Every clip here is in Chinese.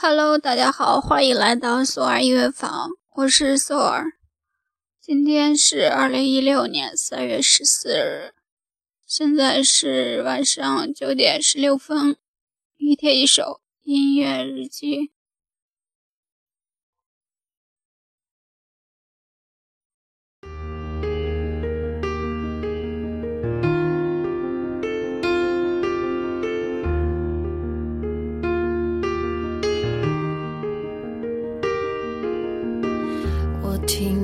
Hello，大家好，欢迎来到索尔音乐坊，我是索尔。今天是二零一六年三月十四日，现在是晚上九点十六分。一天一首音乐日记。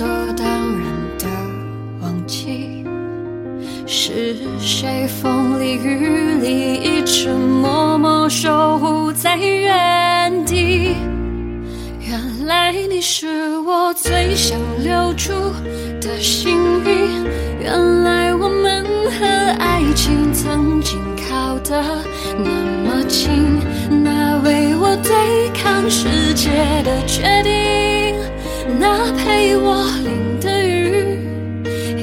理所当然的忘记，是谁风里雨里一直默默守护在原地？原来你是我最想留住的幸运，原来我们和爱情曾经靠得那么近，那为我对抗世界的决定。那陪我淋的雨，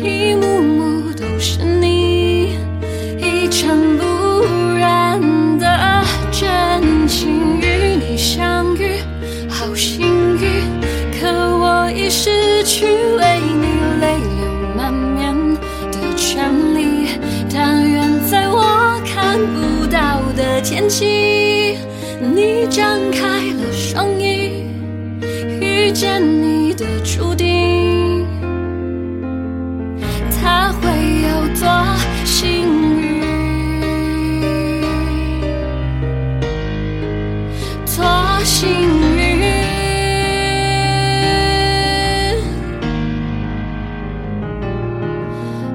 一幕幕都是你，一尘不染的真情。与你相遇，好幸运，可我已失去为你泪流满面的权利。但愿在我看不到的天际，你张开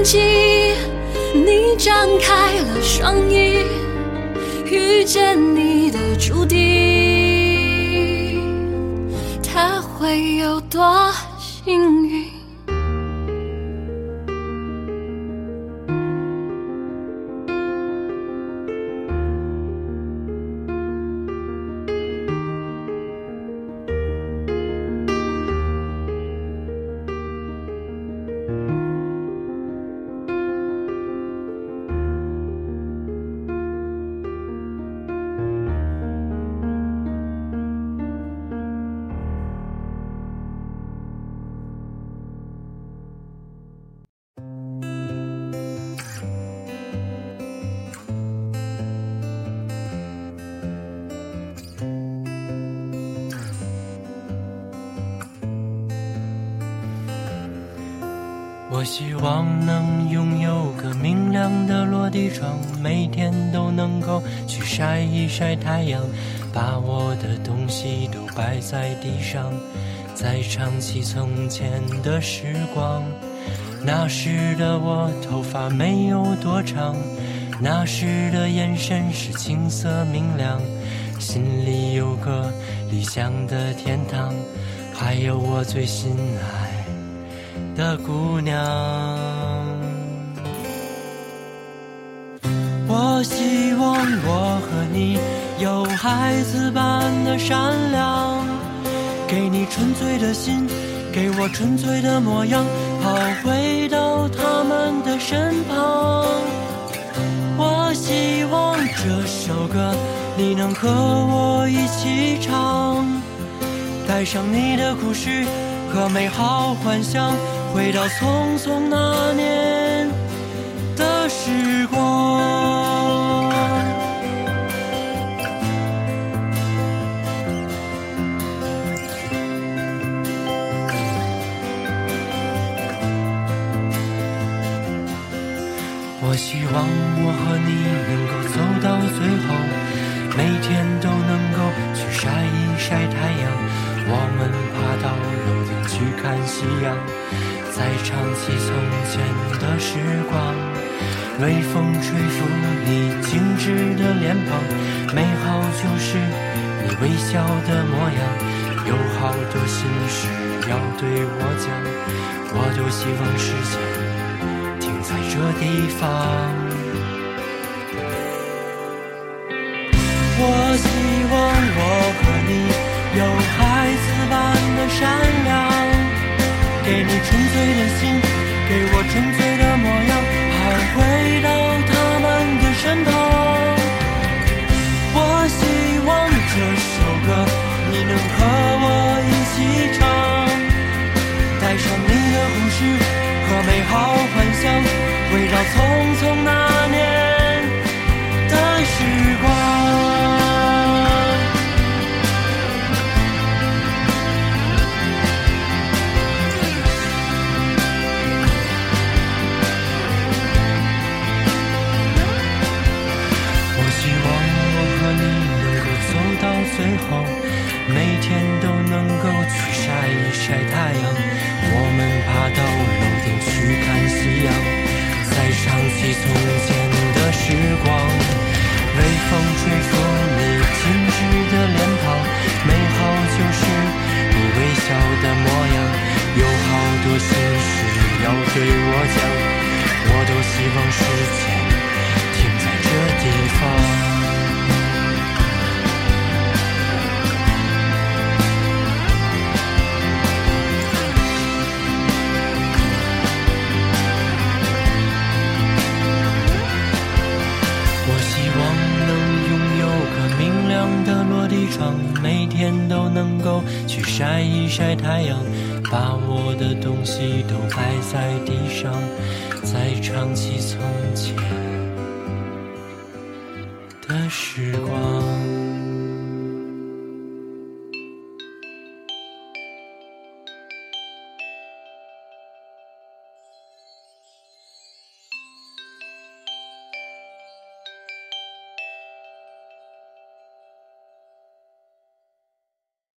天际。你张开了双翼，遇见你的注定，他会有多幸运？我希望能拥有个明亮的落地窗，每天都能够去晒一晒太阳，把我的东西都摆在地上，再唱起从前的时光。那时的我头发没有多长，那时的眼神是青涩明亮，心里有个理想的天堂，还有我最心爱。的姑娘。我希望我和你有孩子般的善良，给你纯粹的心，给我纯粹的模样，好回到他们的身旁。我希望这首歌你能和我一起唱，带上你的故事和美好幻想，回到匆匆那年的时光。我希望我和你能够走到最后，每天都能够去晒一晒太阳。我们爬到楼顶去看夕阳，再唱起从前的时光。微风吹拂你精致的脸庞，美好就是你微笑的模样。有好多心事要对我讲，我多希望时间停。在这地方，纯粹的心，给我纯粹后，每天都能够去晒一晒太阳。我们爬到楼顶。去看夕阳，再想起从前的时光。微风吹拂每天都能够去晒一晒太阳，把我的东西都摆在地上，再唱起从前的时光。